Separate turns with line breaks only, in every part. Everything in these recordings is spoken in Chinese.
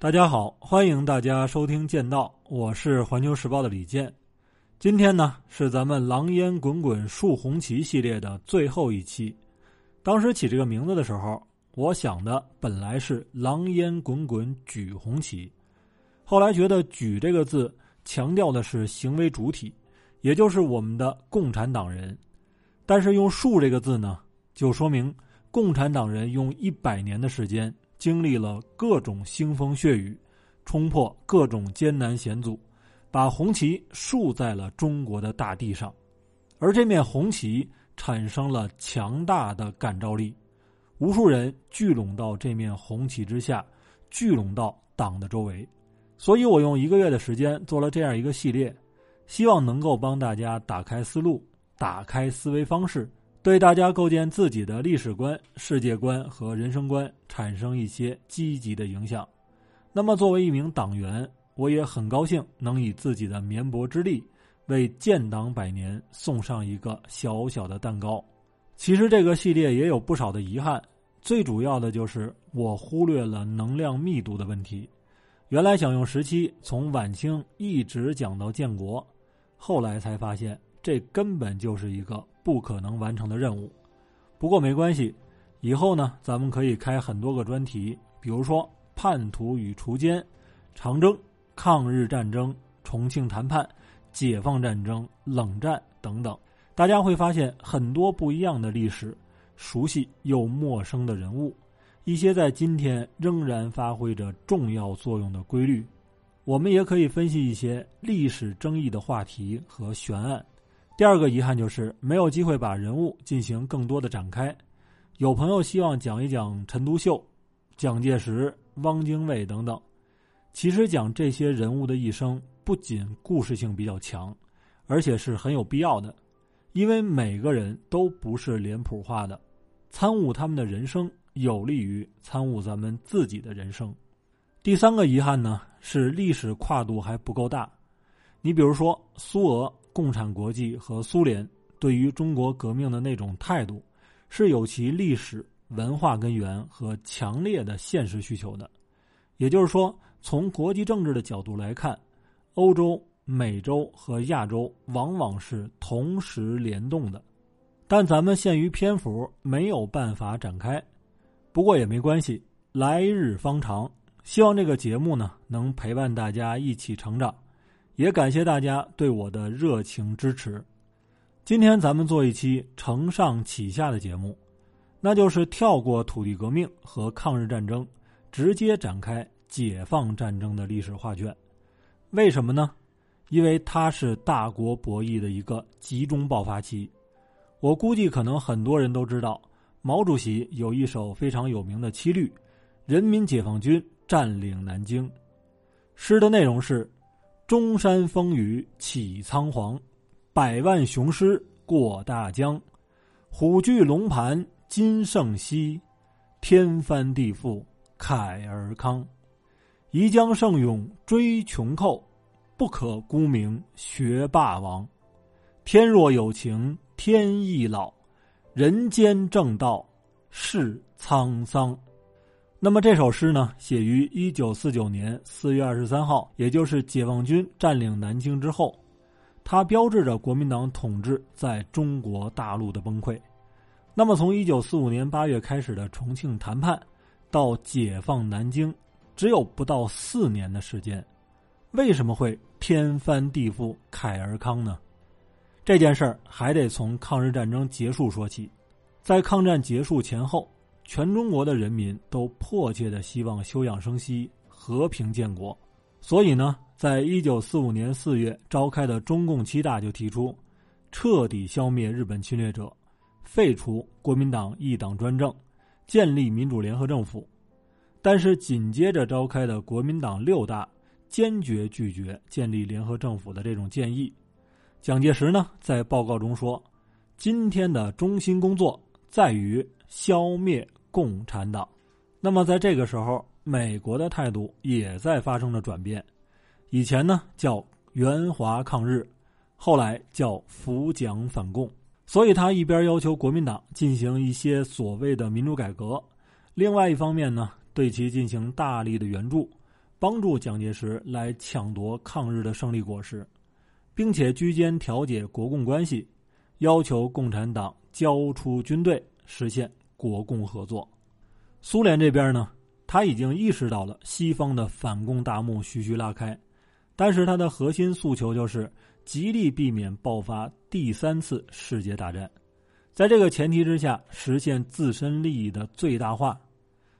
大家好，欢迎大家收听《剑道》，我是环球时报的李健。今天呢是咱们“狼烟滚滚树红旗”系列的最后一期。当时起这个名字的时候，我想的本来是“狼烟滚滚举红旗”，后来觉得“举”这个字强调的是行为主体，也就是我们的共产党人。但是用“树”这个字呢，就说明共产党人用一百年的时间。经历了各种腥风血雨，冲破各种艰难险阻，把红旗竖在了中国的大地上，而这面红旗产生了强大的感召力，无数人聚拢到这面红旗之下，聚拢到党的周围。所以我用一个月的时间做了这样一个系列，希望能够帮大家打开思路，打开思维方式。对大家构建自己的历史观、世界观和人生观产生一些积极的影响。那么，作为一名党员，我也很高兴能以自己的绵薄之力，为建党百年送上一个小小的蛋糕。其实，这个系列也有不少的遗憾，最主要的就是我忽略了能量密度的问题。原来想用十期从晚清一直讲到建国，后来才发现这根本就是一个。不可能完成的任务，不过没关系，以后呢，咱们可以开很多个专题，比如说叛徒与锄奸、长征、抗日战争、重庆谈判、解放战争、冷战等等。大家会发现很多不一样的历史，熟悉又陌生的人物，一些在今天仍然发挥着重要作用的规律。我们也可以分析一些历史争议的话题和悬案。第二个遗憾就是没有机会把人物进行更多的展开。有朋友希望讲一讲陈独秀、蒋介石、汪精卫等等。其实讲这些人物的一生，不仅故事性比较强，而且是很有必要的，因为每个人都不是脸谱化的，参悟他们的人生，有利于参悟咱们自己的人生。第三个遗憾呢，是历史跨度还不够大。你比如说苏俄。共产国际和苏联对于中国革命的那种态度，是有其历史文化根源和强烈的现实需求的。也就是说，从国际政治的角度来看，欧洲、美洲和亚洲往往是同时联动的。但咱们限于篇幅，没有办法展开。不过也没关系，来日方长。希望这个节目呢，能陪伴大家一起成长。也感谢大家对我的热情支持。今天咱们做一期承上启下的节目，那就是跳过土地革命和抗日战争，直接展开解放战争的历史画卷。为什么呢？因为它是大国博弈的一个集中爆发期。我估计可能很多人都知道，毛主席有一首非常有名的七律：“人民解放军占领南京。”诗的内容是。中山风雨起苍黄，百万雄师过大江，虎踞龙盘今胜昔，天翻地覆慨而康。宜将胜勇追穷寇，不可沽名学霸王。天若有情天亦老，人间正道是沧桑。那么这首诗呢，写于一九四九年四月二十三号，也就是解放军占领南京之后，它标志着国民党统治在中国大陆的崩溃。那么从一九四五年八月开始的重庆谈判，到解放南京，只有不到四年的时间，为什么会天翻地覆慨而康呢？这件事儿还得从抗日战争结束说起，在抗战结束前后。全中国的人民都迫切的希望休养生息、和平建国，所以呢，在一九四五年四月召开的中共七大就提出，彻底消灭日本侵略者，废除国民党一党专政，建立民主联合政府。但是紧接着召开的国民党六大坚决拒绝建立联合政府的这种建议。蒋介石呢，在报告中说：“今天的中心工作在于消灭。”共产党，那么在这个时候，美国的态度也在发生着转变。以前呢叫援华抗日，后来叫扶蒋反共。所以他一边要求国民党进行一些所谓的民主改革，另外一方面呢对其进行大力的援助，帮助蒋介石来抢夺抗日的胜利果实，并且居间调解国共关系，要求共产党交出军队，实现国共合作。苏联这边呢，他已经意识到了西方的反共大幕徐徐拉开，但是他的核心诉求就是极力避免爆发第三次世界大战，在这个前提之下，实现自身利益的最大化。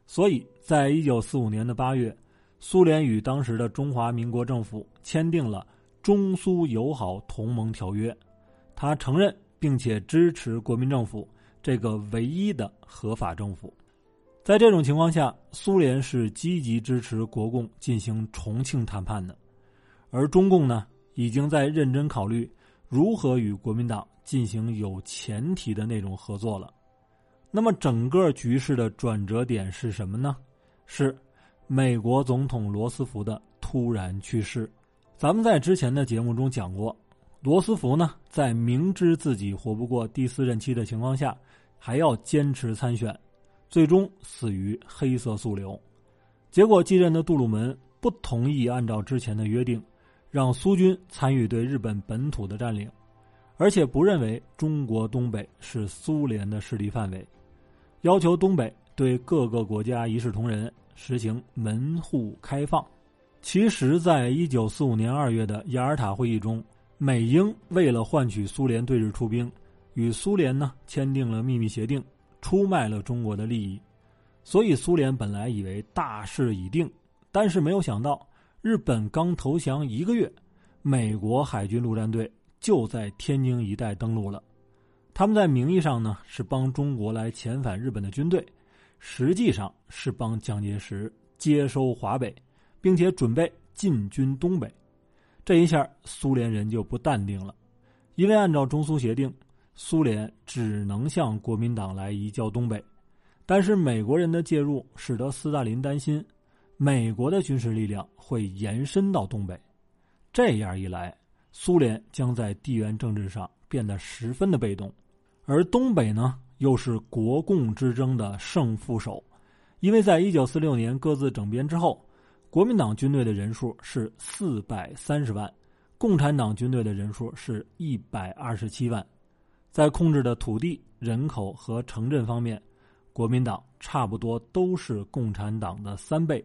所以在一九四五年的八月，苏联与当时的中华民国政府签订了中苏友好同盟条约，他承认并且支持国民政府这个唯一的合法政府。在这种情况下，苏联是积极支持国共进行重庆谈判的，而中共呢，已经在认真考虑如何与国民党进行有前提的那种合作了。那么，整个局势的转折点是什么呢？是美国总统罗斯福的突然去世。咱们在之前的节目中讲过，罗斯福呢，在明知自己活不过第四任期的情况下，还要坚持参选。最终死于黑色素瘤，结果继任的杜鲁门不同意按照之前的约定，让苏军参与对日本本土的占领，而且不认为中国东北是苏联的势力范围，要求东北对各个国家一视同仁，实行门户开放。其实，在一九四五年二月的雅尔塔会议中，美英为了换取苏联对日出兵，与苏联呢签订了秘密协定。出卖了中国的利益，所以苏联本来以为大势已定，但是没有想到日本刚投降一个月，美国海军陆战队就在天津一带登陆了。他们在名义上呢是帮中国来遣返日本的军队，实际上是帮蒋介石接收华北，并且准备进军东北。这一下苏联人就不淡定了，因为按照中苏协定。苏联只能向国民党来移交东北，但是美国人的介入使得斯大林担心，美国的军事力量会延伸到东北，这样一来，苏联将在地缘政治上变得十分的被动，而东北呢，又是国共之争的胜负手，因为在一九四六年各自整编之后，国民党军队的人数是四百三十万，共产党军队的人数是一百二十七万。在控制的土地、人口和城镇方面，国民党差不多都是共产党的三倍。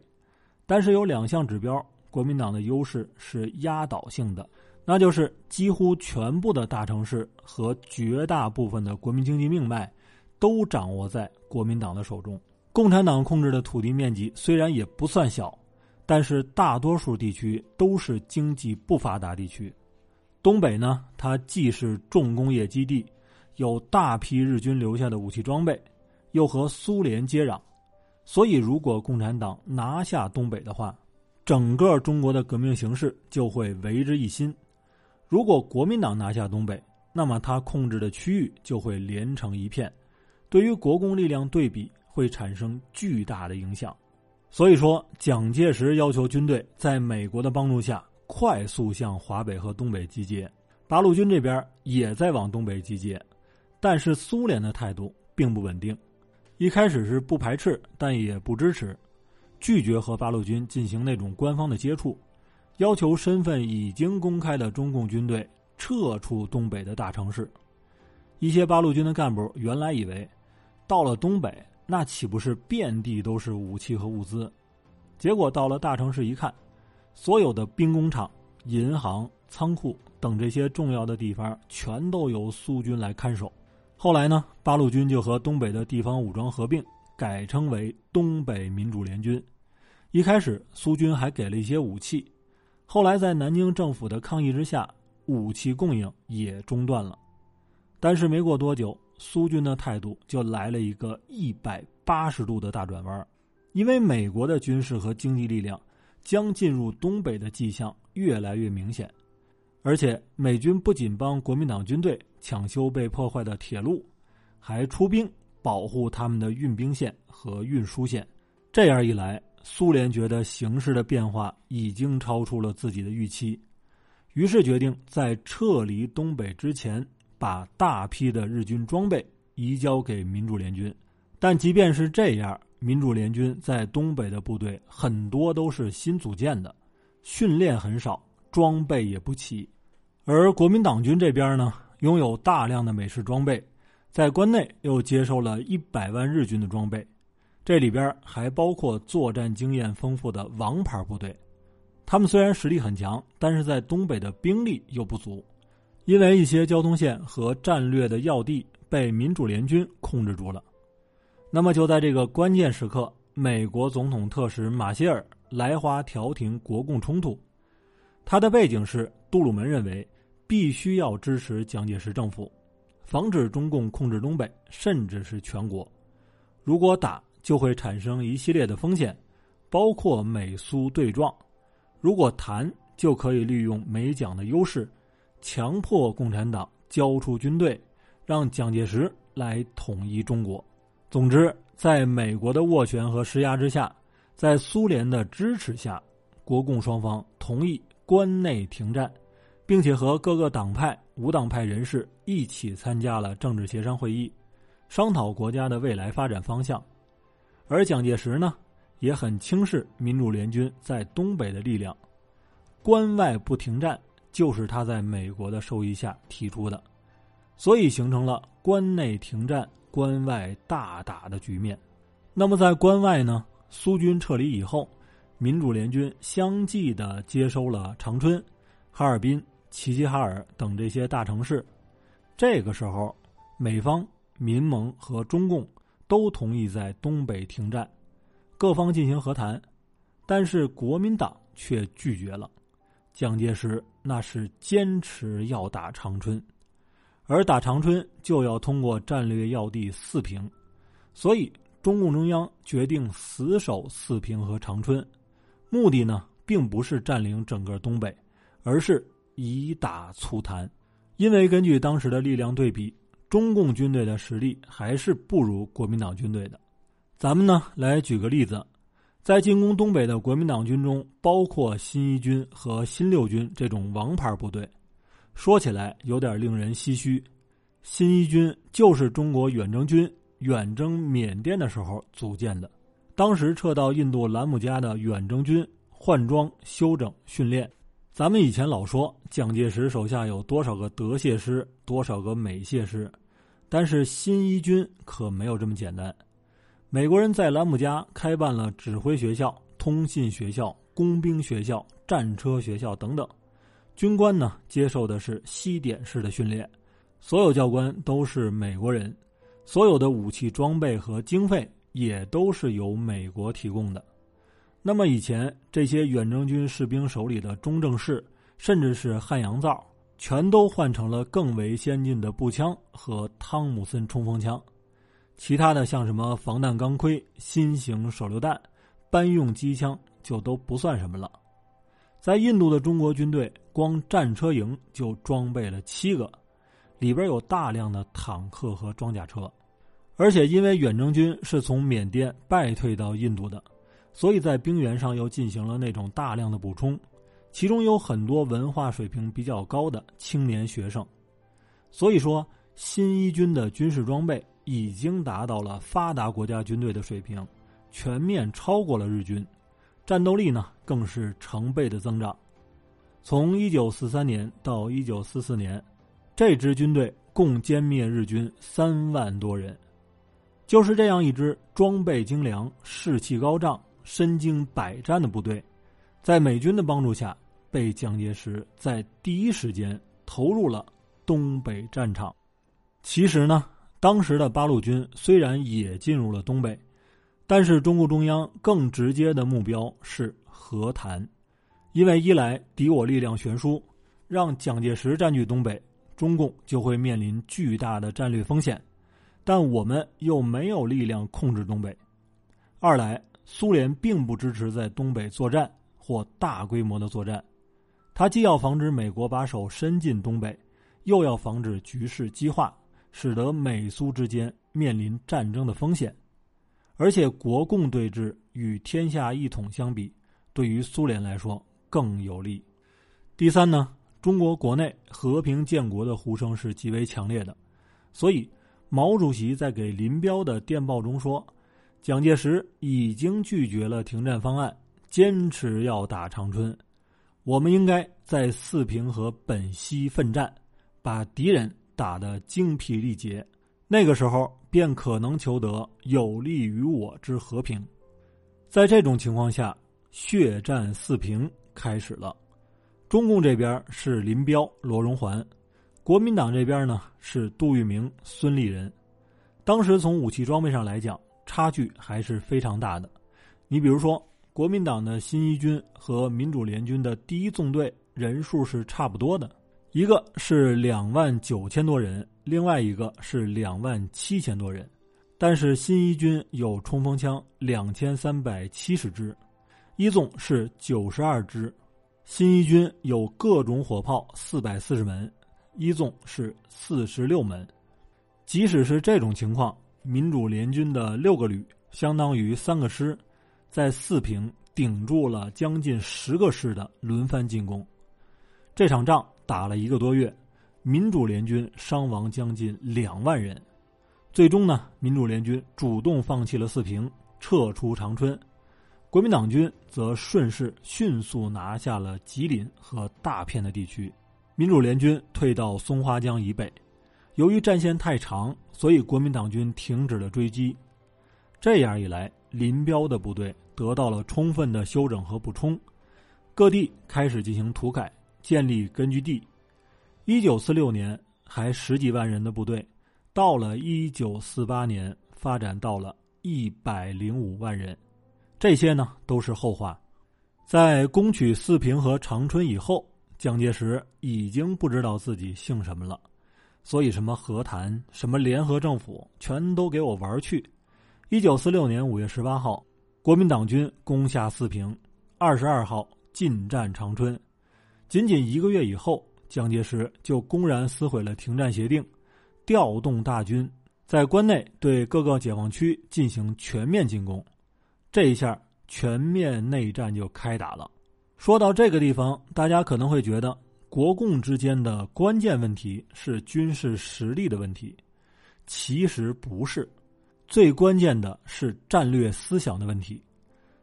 但是有两项指标，国民党的优势是压倒性的，那就是几乎全部的大城市和绝大部分的国民经济命脉都掌握在国民党的手中。共产党控制的土地面积虽然也不算小，但是大多数地区都是经济不发达地区。东北呢，它既是重工业基地，有大批日军留下的武器装备，又和苏联接壤，所以如果共产党拿下东北的话，整个中国的革命形势就会为之一新；如果国民党拿下东北，那么他控制的区域就会连成一片，对于国共力量对比会产生巨大的影响。所以说，蒋介石要求军队在美国的帮助下。快速向华北和东北集结，八路军这边也在往东北集结，但是苏联的态度并不稳定，一开始是不排斥，但也不支持，拒绝和八路军进行那种官方的接触，要求身份已经公开的中共军队撤出东北的大城市。一些八路军的干部原来以为，到了东北那岂不是遍地都是武器和物资？结果到了大城市一看。所有的兵工厂、银行、仓库等这些重要的地方，全都由苏军来看守。后来呢，八路军就和东北的地方武装合并，改称为东北民主联军。一开始，苏军还给了一些武器，后来在南京政府的抗议之下，武器供应也中断了。但是没过多久，苏军的态度就来了一个一百八十度的大转弯，因为美国的军事和经济力量。将进入东北的迹象越来越明显，而且美军不仅帮国民党军队抢修被破坏的铁路，还出兵保护他们的运兵线和运输线。这样一来，苏联觉得形势的变化已经超出了自己的预期，于是决定在撤离东北之前，把大批的日军装备移交给民主联军。但即便是这样，民主联军在东北的部队很多都是新组建的，训练很少，装备也不齐。而国民党军这边呢，拥有大量的美式装备，在关内又接收了一百万日军的装备，这里边还包括作战经验丰富的王牌部队。他们虽然实力很强，但是在东北的兵力又不足，因为一些交通线和战略的要地被民主联军控制住了。那么就在这个关键时刻，美国总统特使马歇尔来华调停国共冲突。他的背景是杜鲁门认为必须要支持蒋介石政府，防止中共控制东北，甚至是全国。如果打，就会产生一系列的风险，包括美苏对撞。如果谈，就可以利用美蒋的优势，强迫共产党交出军队，让蒋介石来统一中国。总之，在美国的斡旋和施压之下，在苏联的支持下，国共双方同意关内停战，并且和各个党派、无党派人士一起参加了政治协商会议，商讨国家的未来发展方向。而蒋介石呢？也很轻视民主联军在东北的力量，关外不停战就是他在美国的授意下提出的，所以形成了关内停战、关外大打的局面。那么在关外呢？苏军撤离以后，民主联军相继的接收了长春、哈尔滨、齐齐哈尔等这些大城市。这个时候，美方、民盟和中共都同意在东北停战。各方进行和谈，但是国民党却拒绝了。蒋介石那是坚持要打长春，而打长春就要通过战略要地四平，所以中共中央决定死守四平和长春，目的呢并不是占领整个东北，而是以打促谈。因为根据当时的力量对比，中共军队的实力还是不如国民党军队的。咱们呢来举个例子，在进攻东北的国民党军中，包括新一军和新六军这种王牌部队。说起来有点令人唏嘘，新一军就是中国远征军远征缅甸的时候组建的，当时撤到印度兰姆加的远征军换装、休整、训练。咱们以前老说蒋介石手下有多少个德械师，多少个美械师，但是新一军可没有这么简单。美国人在兰姆加开办了指挥学校、通信学校、工兵学校、战车学校等等，军官呢接受的是西点式的训练，所有教官都是美国人，所有的武器装备和经费也都是由美国提供的。那么以前这些远征军士兵手里的中正式，甚至是汉阳造，全都换成了更为先进的步枪和汤姆森冲锋枪。其他的像什么防弹钢盔、新型手榴弹、班用机枪就都不算什么了。在印度的中国军队，光战车营就装备了七个，里边有大量的坦克和装甲车。而且因为远征军是从缅甸败退到印度的，所以在兵员上又进行了那种大量的补充，其中有很多文化水平比较高的青年学生。所以说，新一军的军事装备。已经达到了发达国家军队的水平，全面超过了日军，战斗力呢更是成倍的增长。从一九四三年到一九四四年，这支军队共歼灭日军三万多人。就是这样一支装备精良、士气高涨、身经百战的部队，在美军的帮助下，被蒋介石在第一时间投入了东北战场。其实呢。当时的八路军虽然也进入了东北，但是中共中央更直接的目标是和谈，因为一来敌我力量悬殊，让蒋介石占据东北，中共就会面临巨大的战略风险；但我们又没有力量控制东北。二来，苏联并不支持在东北作战或大规模的作战，他既要防止美国把手伸进东北，又要防止局势激化。使得美苏之间面临战争的风险，而且国共对峙与天下一统相比，对于苏联来说更有利。第三呢，中国国内和平建国的呼声是极为强烈的，所以毛主席在给林彪的电报中说：“蒋介石已经拒绝了停战方案，坚持要打长春。我们应该在四平和本溪奋战，把敌人打得精疲力竭。那个时候便可能求得有利于我之和平。在这种情况下，血战四平开始了。中共这边是林彪、罗荣桓，国民党这边呢是杜聿明、孙立人。当时从武器装备上来讲。差距还是非常大的。你比如说，国民党的新一军和民主联军的第一纵队人数是差不多的，一个是两万九千多人，另外一个是两万七千多人。但是新一军有冲锋枪两千三百七十支，一纵是九十二支，新一军有各种火炮四百四十门，一纵是四十六门。即使是这种情况。民主联军的六个旅相当于三个师，在四平顶住了将近十个师的轮番进攻。这场仗打了一个多月，民主联军伤亡将近两万人。最终呢，民主联军主动放弃了四平，撤出长春。国民党军则顺势迅速拿下了吉林和大片的地区。民主联军退到松花江以北。由于战线太长，所以国民党军停止了追击。这样一来，林彪的部队得到了充分的休整和补充，各地开始进行土改，建立根据地。一九四六年还十几万人的部队，到了一九四八年发展到了一百零五万人。这些呢都是后话。在攻取四平和长春以后，蒋介石已经不知道自己姓什么了。所以，什么和谈，什么联合政府，全都给我玩去！一九四六年五月十八号，国民党军攻下四平，二十二号进占长春。仅仅一个月以后，蒋介石就公然撕毁了停战协定，调动大军在关内对各个解放区进行全面进攻。这一下，全面内战就开打了。说到这个地方，大家可能会觉得。国共之间的关键问题是军事实力的问题，其实不是，最关键的是战略思想的问题。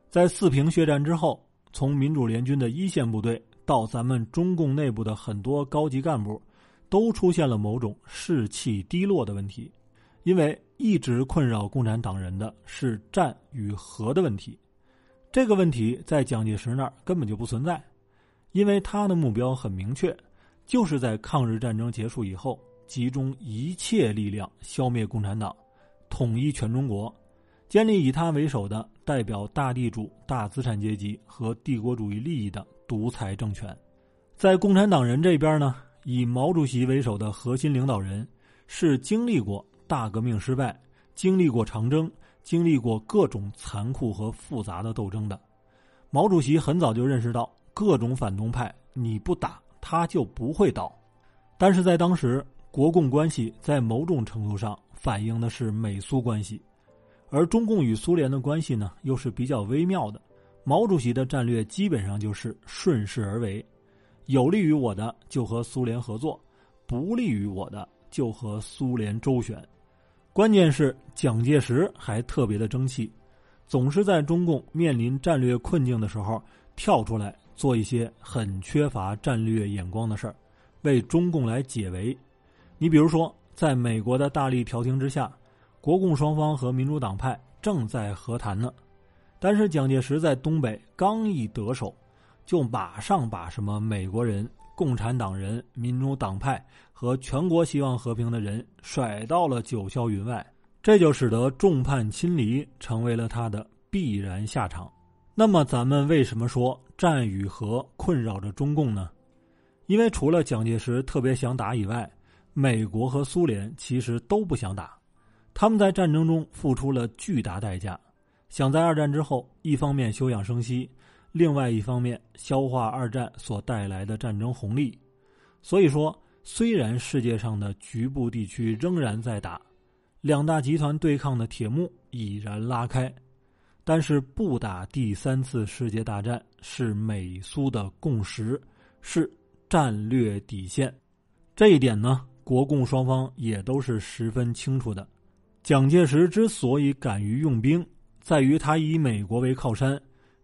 在四平血战之后，从民主联军的一线部队到咱们中共内部的很多高级干部，都出现了某种士气低落的问题，因为一直困扰共产党人的是战与和的问题，这个问题在蒋介石那儿根本就不存在。因为他的目标很明确，就是在抗日战争结束以后，集中一切力量消灭共产党，统一全中国，建立以他为首的代表大地主、大资产阶级和帝国主义利益的独裁政权。在共产党人这边呢，以毛主席为首的核心领导人是经历过大革命失败，经历过长征，经历过各种残酷和复杂的斗争的。毛主席很早就认识到。各种反动派，你不打他就不会倒。但是在当时，国共关系在某种程度上反映的是美苏关系，而中共与苏联的关系呢，又是比较微妙的。毛主席的战略基本上就是顺势而为，有利于我的就和苏联合作，不利于我的就和苏联周旋。关键是蒋介石还特别的争气，总是在中共面临战略困境的时候跳出来。做一些很缺乏战略眼光的事儿，为中共来解围。你比如说，在美国的大力调停之下，国共双方和民主党派正在和谈呢。但是蒋介石在东北刚一得手，就马上把什么美国人、共产党人、民主党派和全国希望和平的人甩到了九霄云外，这就使得众叛亲离成为了他的必然下场。那么，咱们为什么说战与和困扰着中共呢？因为除了蒋介石特别想打以外，美国和苏联其实都不想打。他们在战争中付出了巨大代价，想在二战之后一方面休养生息，另外一方面消化二战所带来的战争红利。所以说，虽然世界上的局部地区仍然在打，两大集团对抗的铁幕已然拉开。但是不打第三次世界大战是美苏的共识，是战略底线。这一点呢，国共双方也都是十分清楚的。蒋介石之所以敢于用兵，在于他以美国为靠山，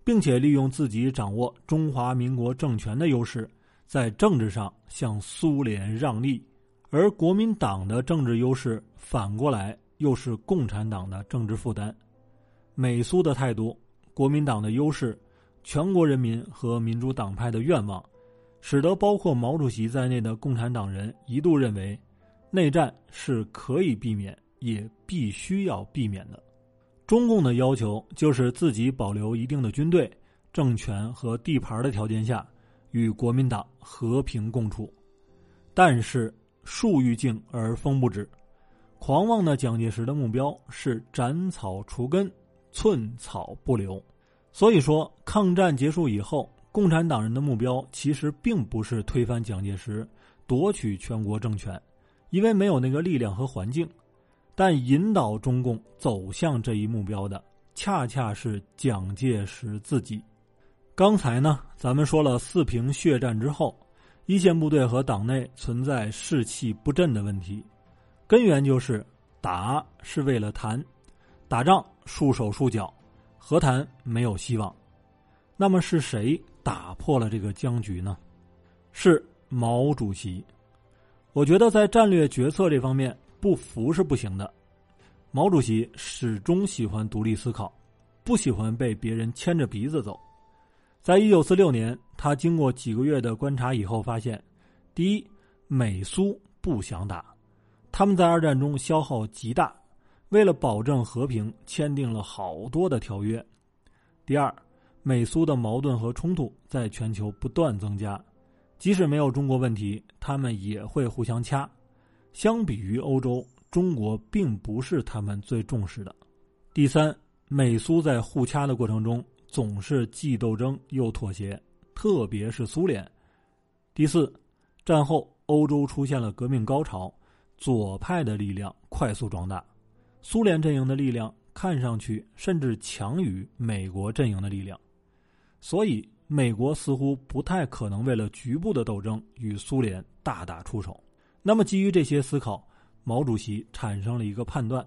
并且利用自己掌握中华民国政权的优势，在政治上向苏联让利；而国民党的政治优势反过来又是共产党的政治负担。美苏的态度，国民党的优势，全国人民和民主党派的愿望，使得包括毛主席在内的共产党人一度认为，内战是可以避免，也必须要避免的。中共的要求就是自己保留一定的军队、政权和地盘的条件下，与国民党和平共处。但是树欲静而风不止，狂妄的蒋介石的目标是斩草除根。寸草不留，所以说，抗战结束以后，共产党人的目标其实并不是推翻蒋介石、夺取全国政权，因为没有那个力量和环境。但引导中共走向这一目标的，恰恰是蒋介石自己。刚才呢，咱们说了四平血战之后，一线部队和党内存在士气不振的问题，根源就是打是为了谈。打仗束手束脚，和谈没有希望。那么是谁打破了这个僵局呢？是毛主席。我觉得在战略决策这方面不服是不行的。毛主席始终喜欢独立思考，不喜欢被别人牵着鼻子走。在一九四六年，他经过几个月的观察以后发现，第一，美苏不想打，他们在二战中消耗极大。为了保证和平，签订了好多的条约。第二，美苏的矛盾和冲突在全球不断增加，即使没有中国问题，他们也会互相掐。相比于欧洲，中国并不是他们最重视的。第三，美苏在互掐的过程中总是既斗争又妥协，特别是苏联。第四，战后欧洲出现了革命高潮，左派的力量快速壮大。苏联阵营的力量看上去甚至强于美国阵营的力量，所以美国似乎不太可能为了局部的斗争与苏联大打出手。那么，基于这些思考，毛主席产生了一个判断，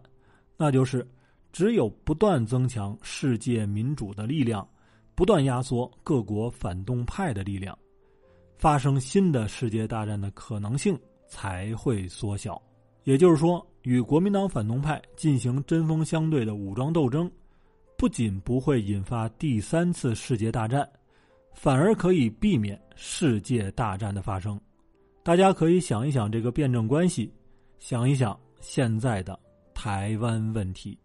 那就是只有不断增强世界民主的力量，不断压缩各国反动派的力量，发生新的世界大战的可能性才会缩小。也就是说。与国民党反动派进行针锋相对的武装斗争，不仅不会引发第三次世界大战，反而可以避免世界大战的发生。大家可以想一想这个辩证关系，想一想现在的台湾问题。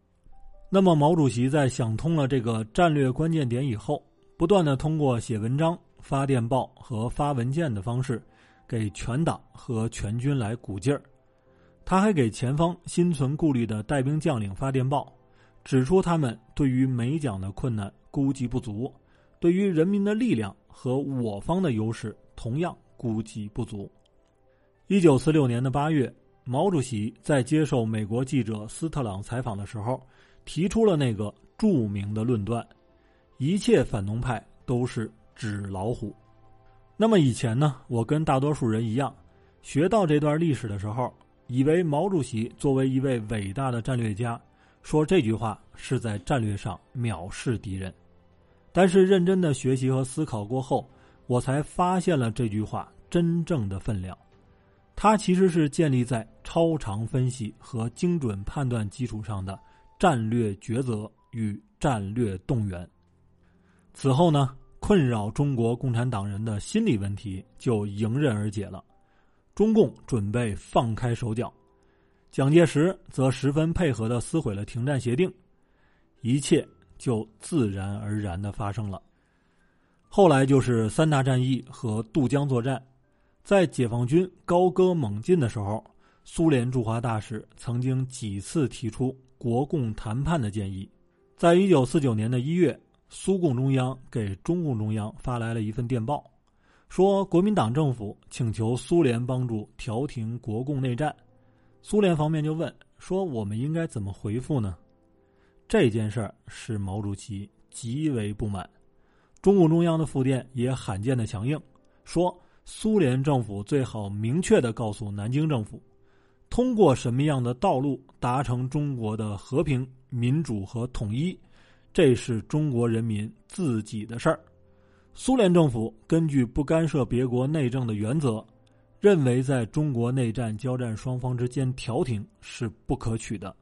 那么，毛主席在想通了这个战略关键点以后，不断的通过写文章、发电报和发文件的方式，给全党和全军来鼓劲儿。他还给前方心存顾虑的带兵将领发电报，指出他们对于美蒋的困难估计不足，对于人民的力量和我方的优势同样估计不足。一九四六年的八月，毛主席在接受美国记者斯特朗采访的时候，提出了那个著名的论断：一切反动派都是纸老虎。那么以前呢，我跟大多数人一样，学到这段历史的时候。以为毛主席作为一位伟大的战略家，说这句话是在战略上藐视敌人。但是认真的学习和思考过后，我才发现了这句话真正的分量。它其实是建立在超长分析和精准判断基础上的战略抉择与战略动员。此后呢，困扰中国共产党人的心理问题就迎刃而解了。中共准备放开手脚，蒋介石则十分配合的撕毁了停战协定，一切就自然而然的发生了。后来就是三大战役和渡江作战，在解放军高歌猛进的时候，苏联驻华大使曾经几次提出国共谈判的建议。在一九四九年的一月，苏共中央给中共中央发来了一份电报。说国民党政府请求苏联帮助调停国共内战，苏联方面就问说：“我们应该怎么回复呢？”这件事儿使毛主席极为不满。中共中央的复电也罕见的强硬，说苏联政府最好明确的告诉南京政府，通过什么样的道路达成中国的和平、民主和统一，这是中国人民自己的事儿。苏联政府根据不干涉别国内政的原则，认为在中国内战交战双方之间调停是不可取的。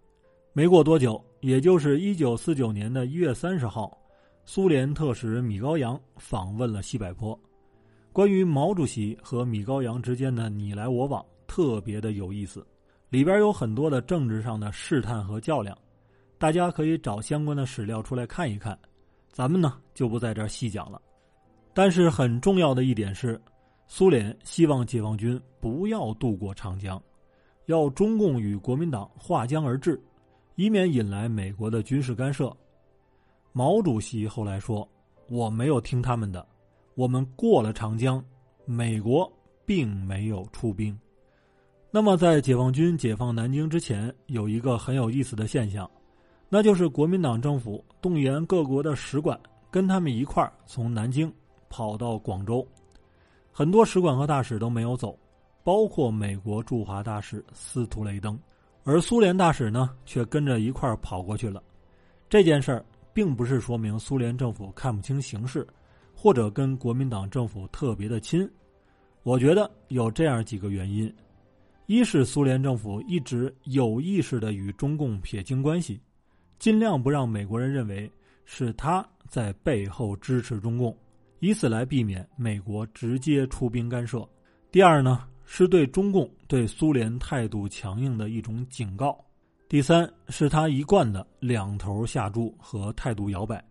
没过多久，也就是一九四九年的一月三十号，苏联特使米高扬访问了西柏坡。关于毛主席和米高扬之间的你来我往，特别的有意思，里边有很多的政治上的试探和较量，大家可以找相关的史料出来看一看。咱们呢就不在这儿细讲了。但是很重要的一点是，苏联希望解放军不要渡过长江，要中共与国民党划江而治，以免引来美国的军事干涉。毛主席后来说：“我没有听他们的，我们过了长江，美国并没有出兵。”那么，在解放军解放南京之前，有一个很有意思的现象，那就是国民党政府动员各国的使馆跟他们一块儿从南京。跑到广州，很多使馆和大使都没有走，包括美国驻华大使司徒雷登，而苏联大使呢却跟着一块儿跑过去了。这件事儿并不是说明苏联政府看不清形势，或者跟国民党政府特别的亲。我觉得有这样几个原因：一是苏联政府一直有意识的与中共撇清关系，尽量不让美国人认为是他在背后支持中共。以此来避免美国直接出兵干涉。第二呢，是对中共对苏联态度强硬的一种警告。第三是他一贯的两头下注和态度摇摆，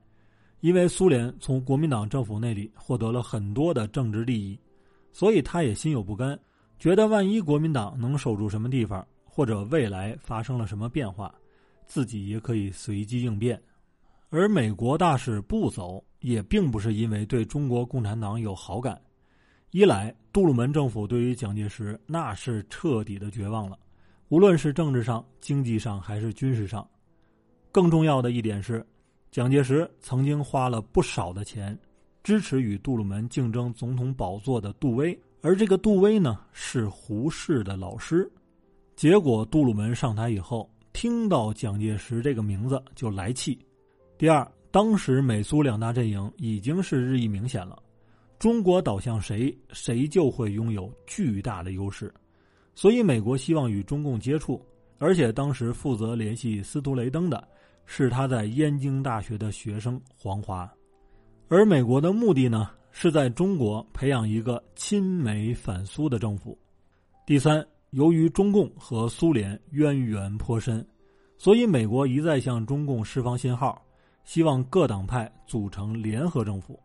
因为苏联从国民党政府那里获得了很多的政治利益，所以他也心有不甘，觉得万一国民党能守住什么地方，或者未来发生了什么变化，自己也可以随机应变。而美国大使不走。也并不是因为对中国共产党有好感，一来杜鲁门政府对于蒋介石那是彻底的绝望了，无论是政治上、经济上还是军事上。更重要的一点是，蒋介石曾经花了不少的钱支持与杜鲁门竞争总统宝座的杜威，而这个杜威呢是胡适的老师。结果杜鲁门上台以后，听到蒋介石这个名字就来气。第二。当时美苏两大阵营已经是日益明显了，中国倒向谁，谁就会拥有巨大的优势，所以美国希望与中共接触，而且当时负责联系司徒雷登的是他在燕京大学的学生黄华，而美国的目的呢是在中国培养一个亲美反苏的政府。第三，由于中共和苏联渊源颇深，所以美国一再向中共释放信号。希望各党派组成联合政府，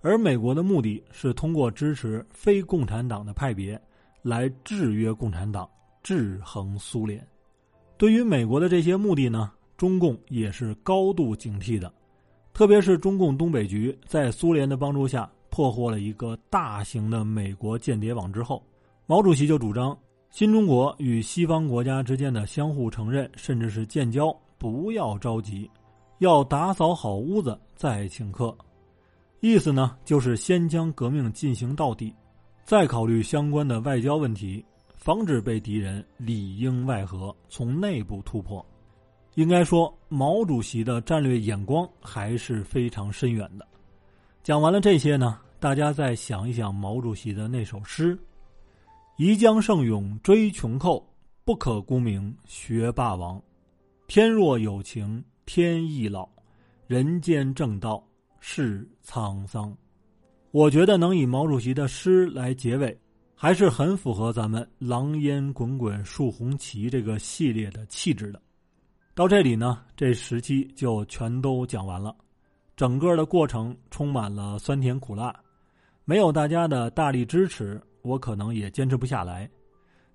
而美国的目的是通过支持非共产党的派别来制约共产党、制衡苏联。对于美国的这些目的呢，中共也是高度警惕的。特别是中共东北局在苏联的帮助下破获了一个大型的美国间谍网之后，毛主席就主张新中国与西方国家之间的相互承认，甚至是建交，不要着急。要打扫好屋子再请客，意思呢就是先将革命进行到底，再考虑相关的外交问题，防止被敌人里应外合，从内部突破。应该说，毛主席的战略眼光还是非常深远的。讲完了这些呢，大家再想一想毛主席的那首诗：“宜将胜勇追穷寇，不可沽名学霸王。天若有情。”天亦老，人间正道是沧桑。我觉得能以毛主席的诗来结尾，还是很符合咱们“狼烟滚滚树红旗”这个系列的气质的。到这里呢，这十期就全都讲完了。整个的过程充满了酸甜苦辣，没有大家的大力支持，我可能也坚持不下来。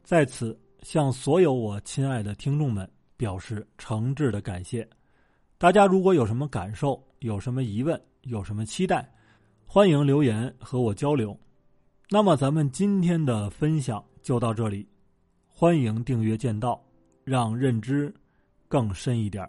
在此，向所有我亲爱的听众们表示诚挚的感谢。大家如果有什么感受、有什么疑问、有什么期待，欢迎留言和我交流。那么，咱们今天的分享就到这里。欢迎订阅剑道，让认知更深一点。